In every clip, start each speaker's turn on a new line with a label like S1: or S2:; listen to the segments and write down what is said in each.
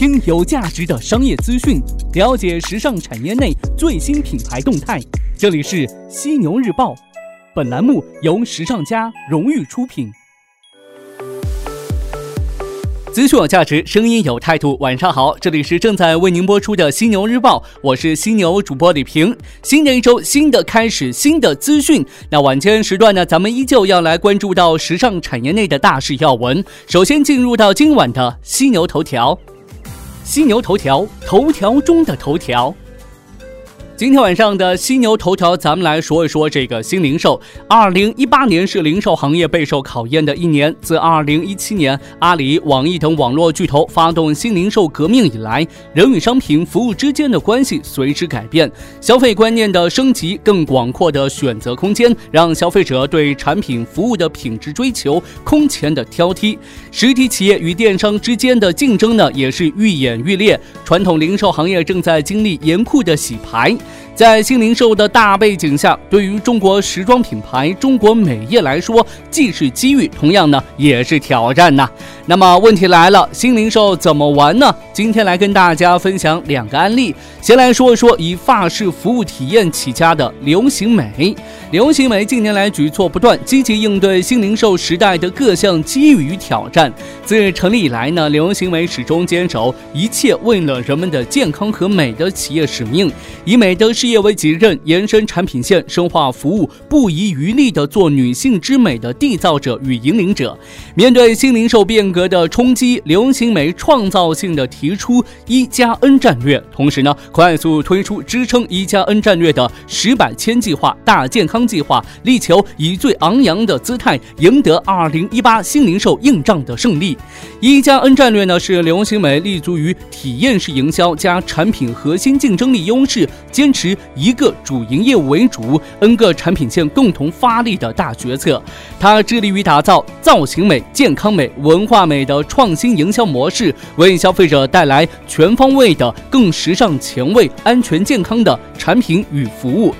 S1: 听有价值的商业资讯，了解时尚产业内最新品牌动态。这里是犀牛日报，本栏目由时尚家荣誉出品。资讯有价值，声音有态度。晚上好，这里是正在为您播出的犀牛日报，我是犀牛主播李平。新的一周，新的开始，新的资讯。那晚间时段呢，咱们依旧要来关注到时尚产业内的大事要闻。首先进入到今晚的犀牛头条。犀牛头条，头条中的头条。今天晚上的犀牛头条，咱们来说一说这个新零售。二零一八年是零售行业备受考验的一年。自二零一七年阿里、网易等网络巨头发动新零售革命以来，人与商品、服务之间的关系随之改变，消费观念的升级，更广阔的选择空间，让消费者对产品服务的品质追求空前的挑剔。实体企业与电商之间的竞争呢，也是愈演愈烈。传统零售行业正在经历严酷的洗牌。在新零售的大背景下，对于中国时装品牌、中国美业来说，既是机遇，同样呢也是挑战呐。那么问题来了，新零售怎么玩呢？今天来跟大家分享两个案例。先来说一说以发饰服务体验起家的流行美。流行美近年来举措不断，积极应对新零售时代的各项机遇与挑战。自成立以来呢，流行美始终坚守一切为了人们的健康和美的企业使命，以美的事业为己任，延伸产品线，深化服务，不遗余力地做女性之美的缔造者与引领者。面对新零售变革的冲击，流行美创造性的提出一加 N 战略，同时呢，快速推出支撑一加 N 战略的十百千计划、大健康计划，力求以最昂扬的姿态赢得二零一八新零售硬仗的胜利。一加 N 战略呢，是流行美立足于体验式营销加产品核心竞争力优势，坚持一个主营业务为主，N 个产品线共同发力的大决策。它致力于打造造型美、健康美、文化美的创新营销模式，为消费者带来全方位的、更时尚、前卫、安全、健康的产品与服务。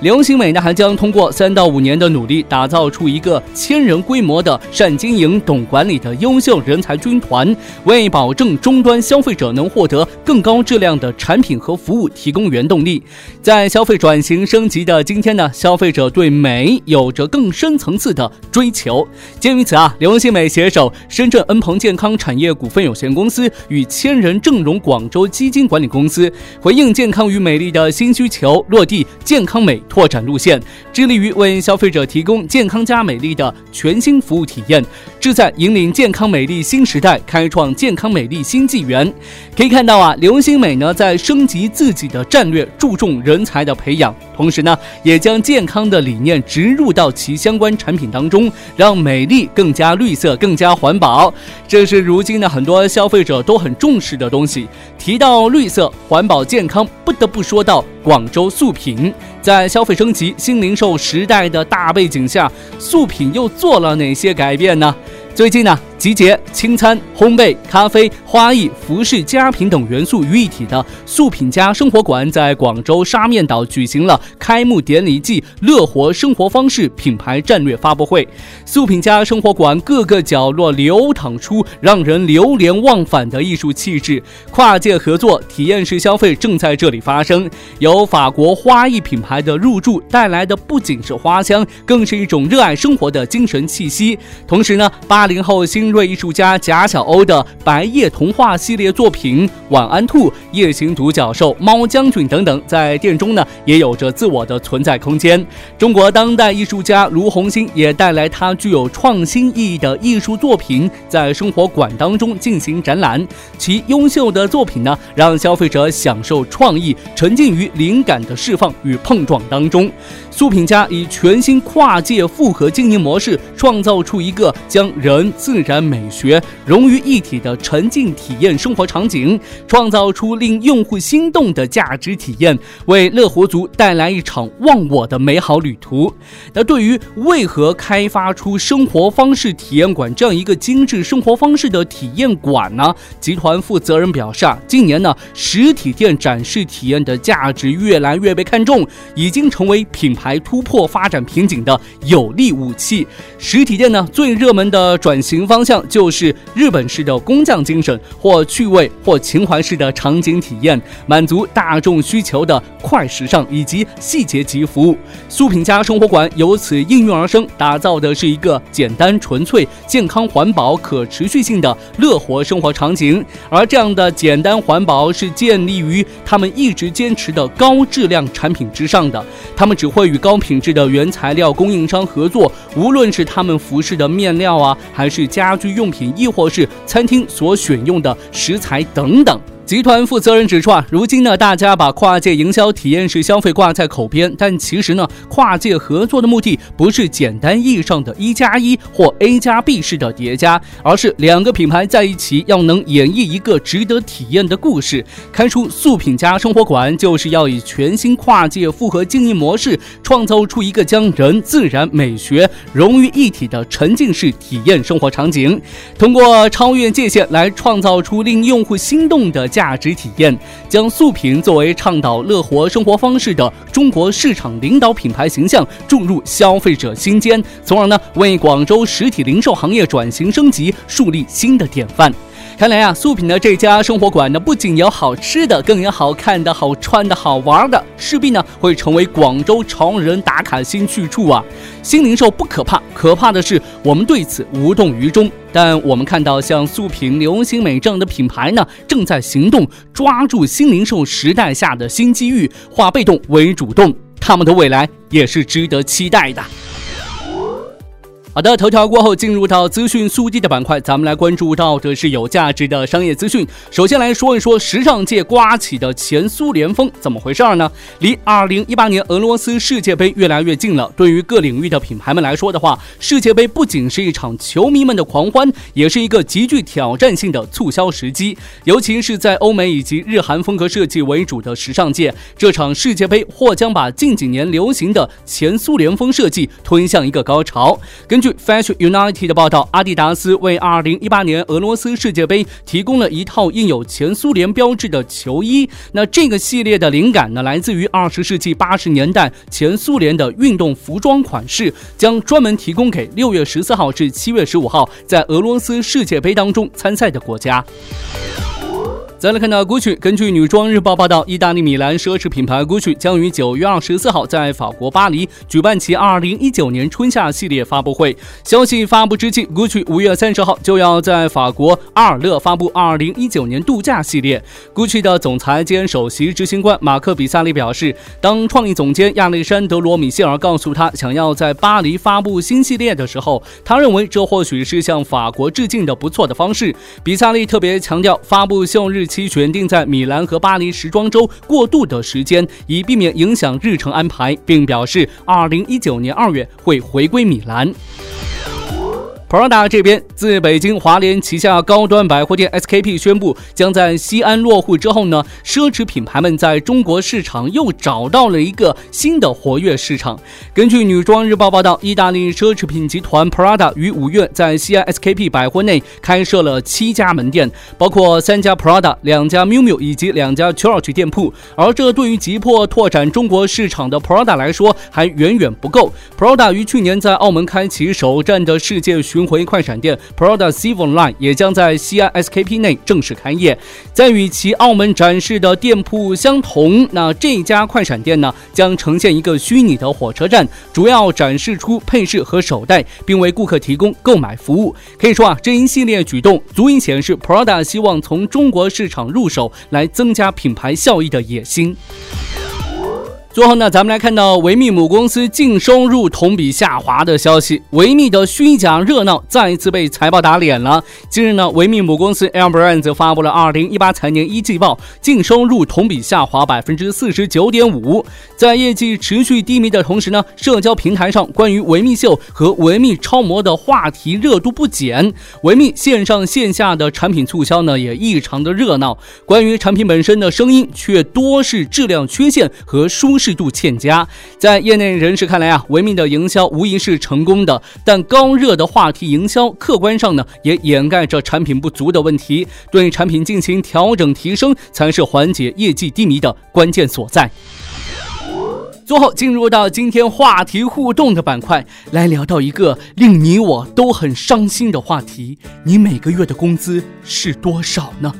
S1: 流行美呢，还将通过三到五年的努力，打造出一个千人规模的、善经营、懂管理的优秀人才军团，为保证终端消费者能获得更高质量的产品和服务提供原动力。在消费转型升级的今天呢，消费者对美有着更深层次的追求。鉴于此啊，流行美携手深圳恩鹏健康产业股份有限公司与千人正荣广州基金管理公司，回应健康与美丽的新需求，落地健康美。拓展路线，致力于为消费者提供健康加美丽的全新服务体验，志在引领健康美丽新时代，开创健康美丽新纪元。可以看到啊，流星美呢在升级自己的战略，注重人才的培养，同时呢也将健康的理念植入到其相关产品当中，让美丽更加绿色、更加环保。这是如今的很多消费者都很重视的东西。提到绿色、环保、健康，不得不说到广州素品。在消费升级、新零售时代的大背景下，素品又做了哪些改变呢？最近呢？集结轻餐、烘焙、咖啡、花艺、服饰、家品等元素于一体的素品家生活馆，在广州沙面岛举行了开幕典礼暨乐活生活方式品牌战略发布会。素品家生活馆各个角落流淌出让人流连忘返的艺术气质，跨界合作、体验式消费正在这里发生。有法国花艺品牌的入驻，带来的不仅是花香，更是一种热爱生活的精神气息。同时呢，八零后新锐艺术家贾小欧的白夜童话系列作品《晚安兔》《夜行独角兽》《猫将军》等等，在店中呢也有着自我的存在空间。中国当代艺术家卢红星也带来他具有创新意义的艺术作品，在生活馆当中进行展览。其优秀的作品呢，让消费者享受创意，沉浸于灵感的释放与碰撞当中。苏品家以全新跨界复合经营模式，创造出一个将人、自然、美学融于一体的沉浸体验生活场景，创造出令用户心动的价值体验，为乐活族带来一场忘我的美好旅途。那对于为何开发出生活方式体验馆这样一个精致生活方式的体验馆呢？集团负责人表示啊，今年呢，实体店展示体验的价值越来越被看重，已经成为品牌。来突破发展瓶颈的有力武器。实体店呢，最热门的转型方向。就是日本式的工匠精神，或趣味或情怀式的场景体验，满足大众需求的快时尚以及细节级服务。素品家生活馆由此应运而生，打造的是一个简单、纯粹、健康、环保、可持续性的乐活生活场景。而这样的简单环保是建立于他们一直坚持的高质量产品之上的。他们只会与高品质的原材料供应商合作，无论是他们服饰的面料啊，还是家居用品，亦或是餐厅所选用的食材等等。集团负责人指出啊，如今呢，大家把跨界营销体验式消费挂在口边，但其实呢，跨界合作的目的不是简单意义上的一加一或 A 加 B 式的叠加，而是两个品牌在一起要能演绎一个值得体验的故事。开出素品家生活馆，就是要以全新跨界复合经营模式，创造出一个将人、自然、美学融于一体的沉浸式体验生活场景，通过超越界限来创造出令用户心动的。价值体验，将素品作为倡导乐活生活方式的中国市场领导品牌形象注入消费者心间，从而呢为广州实体零售行业转型升级树立新的典范。看来啊，素品的这家生活馆呢，不仅有好吃的，更有好看的、好穿的、好玩的，势必呢会成为广州潮人打卡新去处啊。新零售不可怕，可怕的是我们对此无动于衷。但我们看到像素品、流行美这样的品牌呢，正在行动，抓住新零售时代下的新机遇，化被动为主动，他们的未来也是值得期待的。好的，头条过后进入到资讯速递的板块，咱们来关注到的是有价值的商业资讯。首先来说一说时尚界刮起的前苏联风怎么回事儿呢？离二零一八年俄罗斯世界杯越来越近了。对于各领域的品牌们来说的话，世界杯不仅是一场球迷们的狂欢，也是一个极具挑战性的促销时机。尤其是在欧美以及日韩风格设计为主的时尚界，这场世界杯或将把近几年流行的前苏联风设计推向一个高潮。根据 Fashion United 的报道，阿迪达斯为2018年俄罗斯世界杯提供了一套印有前苏联标志的球衣。那这个系列的灵感呢，来自于20世纪80年代前苏联的运动服装款式，将专门提供给6月14号至7月15号在俄罗斯世界杯当中参赛的国家。再来看到 Gucci，根据女装日报报道，意大利米兰奢侈品牌 Gucci 将于九月二十四号在法国巴黎举办其二零一九年春夏系列发布会。消息发布之际，Gucci 五月三十号就要在法国阿尔勒发布二零一九年度假系列。Gucci 的总裁兼首席执行官马克比萨利表示，当创意总监亚历山德罗米歇尔告诉他想要在巴黎发布新系列的时候，他认为这或许是向法国致敬的不错的方式。比萨利特别强调，发布秀日。期选定在米兰和巴黎时装周过渡的时间，以避免影响日程安排，并表示，二零一九年二月会回归米兰。Prada 这边自北京华联旗下高端百货店 SKP 宣布将在西安落户之后呢，奢侈品牌们在中国市场又找到了一个新的活跃市场。根据女装日报报道，意大利奢侈品集团 Prada 于五月在西安 SKP 百货内开设了七家门店，包括三家 Prada、两家 Miu Miu 以及两家 Church 店铺。而这对于急迫拓展中国市场的 Prada 来说还远远不够。Prada 于去年在澳门开启首站的世界巡巡回快闪店 Prada Civil Line 也将在西安 SKP 内正式开业。在与其澳门展示的店铺相同，那这家快闪店呢，将呈现一个虚拟的火车站，主要展示出配饰和手袋，并为顾客提供购买服务。可以说啊，这一系列举动足以显示 Prada 希望从中国市场入手来增加品牌效益的野心。最后呢，咱们来看到维密母公司净收入同比下滑的消息。维密的虚假热闹再一次被财报打脸了。近日呢，维密母公司 L Brands 发布了二零一八财年一季报，净收入同比下滑百分之四十九点五。在业绩持续低迷的同时呢，社交平台上关于维密秀和维密超模的话题热度不减。维密线上线下的产品促销呢，也异常的热闹。关于产品本身的声音却多是质量缺陷和舒适。适度欠佳，在业内人士看来啊，维密的营销无疑是成功的，但高热的话题营销，客观上呢也掩盖着产品不足的问题。对产品进行调整提升，才是缓解业绩低迷的关键所在。最后进入到今天话题互动的板块，来聊到一个令你我都很伤心的话题：你每个月的工资是多少呢？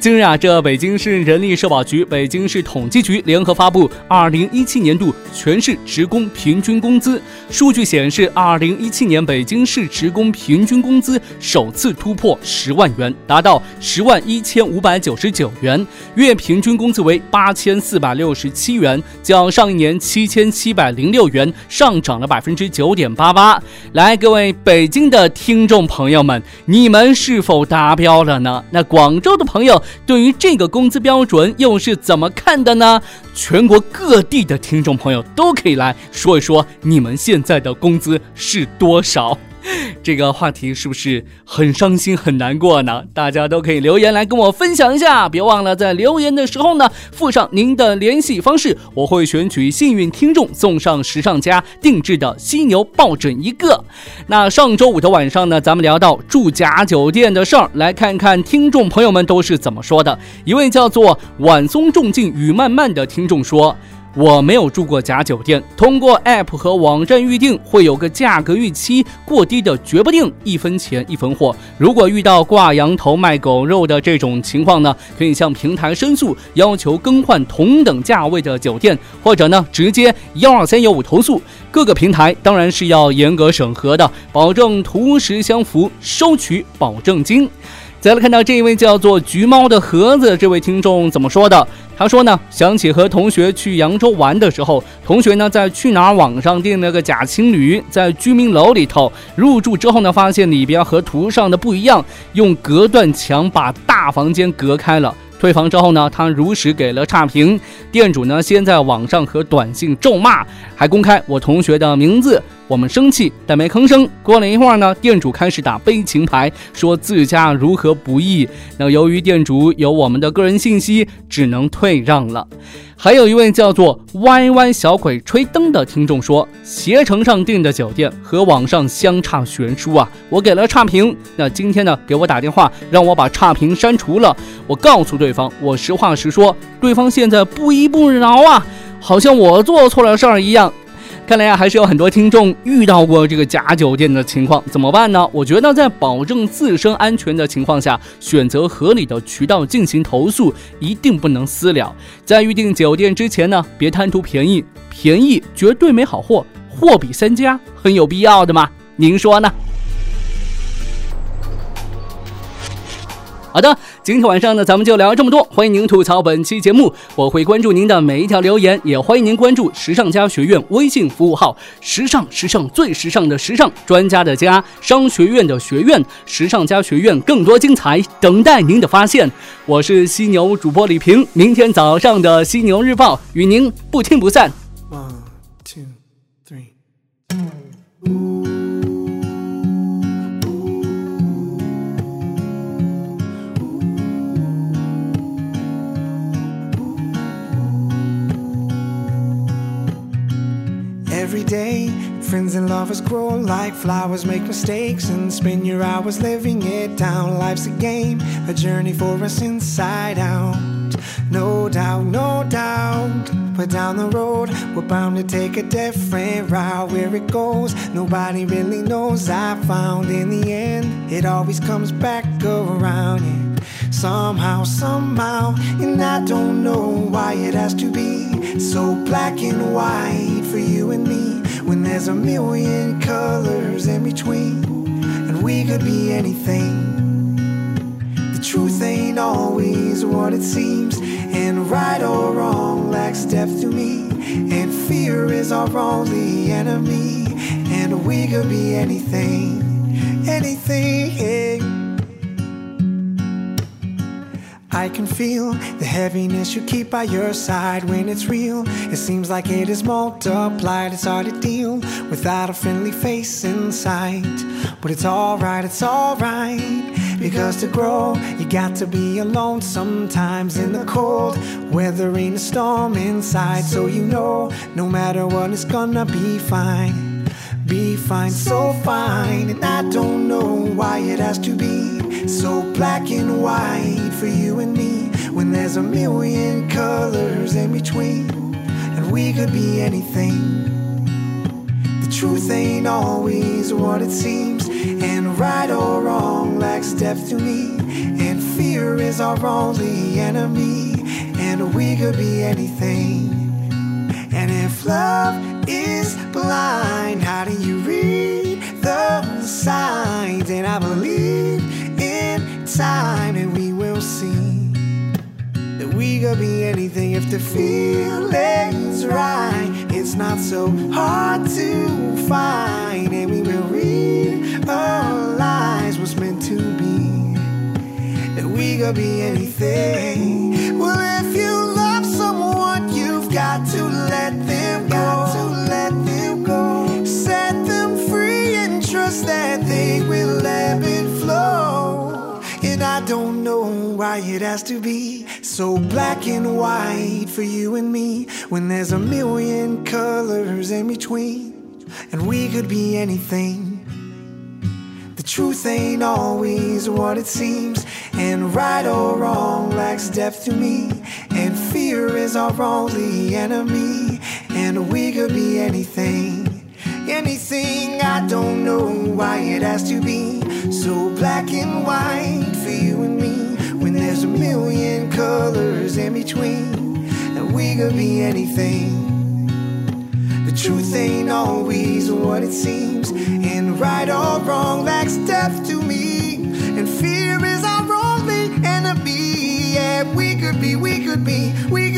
S1: 近日啊，这北京市人力社保局、北京市统计局联合发布二零一七年度全市职工平均工资数据显示，二零一七年北京市职工平均工资首次突破十万元，达到十万一千五百九十九元，月平均工资为八千四百六十七元，较上一年七千七百零六元上涨了百分之九点八八。来，各位北京的听众朋友们，你们是否达标了呢？那广州的朋朋友。对于这个工资标准又是怎么看的呢？全国各地的听众朋友都可以来说一说，你们现在的工资是多少？这个话题是不是很伤心、很难过呢？大家都可以留言来跟我分享一下。别忘了在留言的时候呢，附上您的联系方式，我会选取幸运听众送上时尚家定制的犀牛抱枕一个。那上周五的晚上呢，咱们聊到住假酒店的事儿，来看看听众朋友们都是怎么说的。一位叫做晚松重静雨漫漫的听众说。我没有住过假酒店，通过 App 和网站预订会有个价格预期过低的，绝不定一分钱一分货。如果遇到挂羊头卖狗肉的这种情况呢，可以向平台申诉，要求更换同等价位的酒店，或者呢直接幺二三幺五投诉。各个平台当然是要严格审核的，保证图实相符，收取保证金。再来看到这一位叫做橘猫的盒子，这位听众怎么说的？他说呢，想起和同学去扬州玩的时候，同学呢在去哪儿网上订了个假青旅，在居民楼里头入住之后呢，发现里边和图上的不一样，用隔断墙把大房间隔开了。退房之后呢，他如实给了差评。店主呢，先在网上和短信咒骂，还公开我同学的名字。我们生气，但没吭声。过了一会儿呢，店主开始打悲情牌，说自家如何不易。那由于店主有我们的个人信息，只能退让了。还有一位叫做歪歪小鬼吹灯的听众说，携程上订的酒店和网上相差悬殊啊！我给了差评。那今天呢，给我打电话让我把差评删除了。我告诉对方，我实话实说，对方现在不依不饶啊，好像我做错了事儿一样。看来呀，还是有很多听众遇到过这个假酒店的情况，怎么办呢？我觉得在保证自身安全的情况下，选择合理的渠道进行投诉，一定不能私了。在预订酒店之前呢，别贪图便宜，便宜绝对没好货，货比三家很有必要的嘛？您说呢？好的，今天晚上呢，咱们就聊这么多。欢迎您吐槽本期节目，我会关注您的每一条留言，也欢迎您关注时尚家学院微信服务号“时尚时尚最时尚的时尚专家的家商学院的学院时尚家学院”，更多精彩等待您的发现。我是犀牛主播李平，明天早上的犀牛日报与您不听不散。Lovers grow like flowers, make mistakes, and spend your hours living it down. Life's a game, a journey for us inside out. No doubt, no doubt. But down the road, we're bound to take a different route. Where it goes, nobody really knows. I found in the end, it always comes back around. Yeah. Somehow, somehow, and I don't know why it has to be so black and white for you and me there's a million colors in between, and we could be anything. The truth ain't always what it seems, and right or wrong lacks depth to me, and fear is our only enemy, and we could be anything, anything. I can feel the heaviness you keep by your side when it's real. It seems like it is multiplied. It's hard to deal without a friendly face in sight. But it's alright, it's alright. Because to grow, you got to be alone sometimes in the cold, weathering the storm inside. So you know, no matter what, it's gonna be fine. Be fine, so fine. And I don't know why it has to be so black and white for you and me when there's a million colors in between
S2: and we could be anything. The truth ain't always what it seems, and right or wrong lacks depth to me. And fear is our only enemy, and we could be anything. And if love is blind, how do you read the signs? And I believe time, and we will see that we could be anything if the feeling's right. It's not so hard to find, and we will realize what's meant to be. That we could be anything. Why it has to be so black and white for you and me when there's a million colors in between. And we could be anything. The truth ain't always what it seems, and right or wrong lacks depth to me. And fear is our only enemy, and we could be anything. Anything, I don't know why it has to be so black and white there's a million colors in between, and we could be anything. The truth ain't always what it seems, and right or wrong lacks depth to me. And fear is our only enemy. Yeah, we could be, we could be, we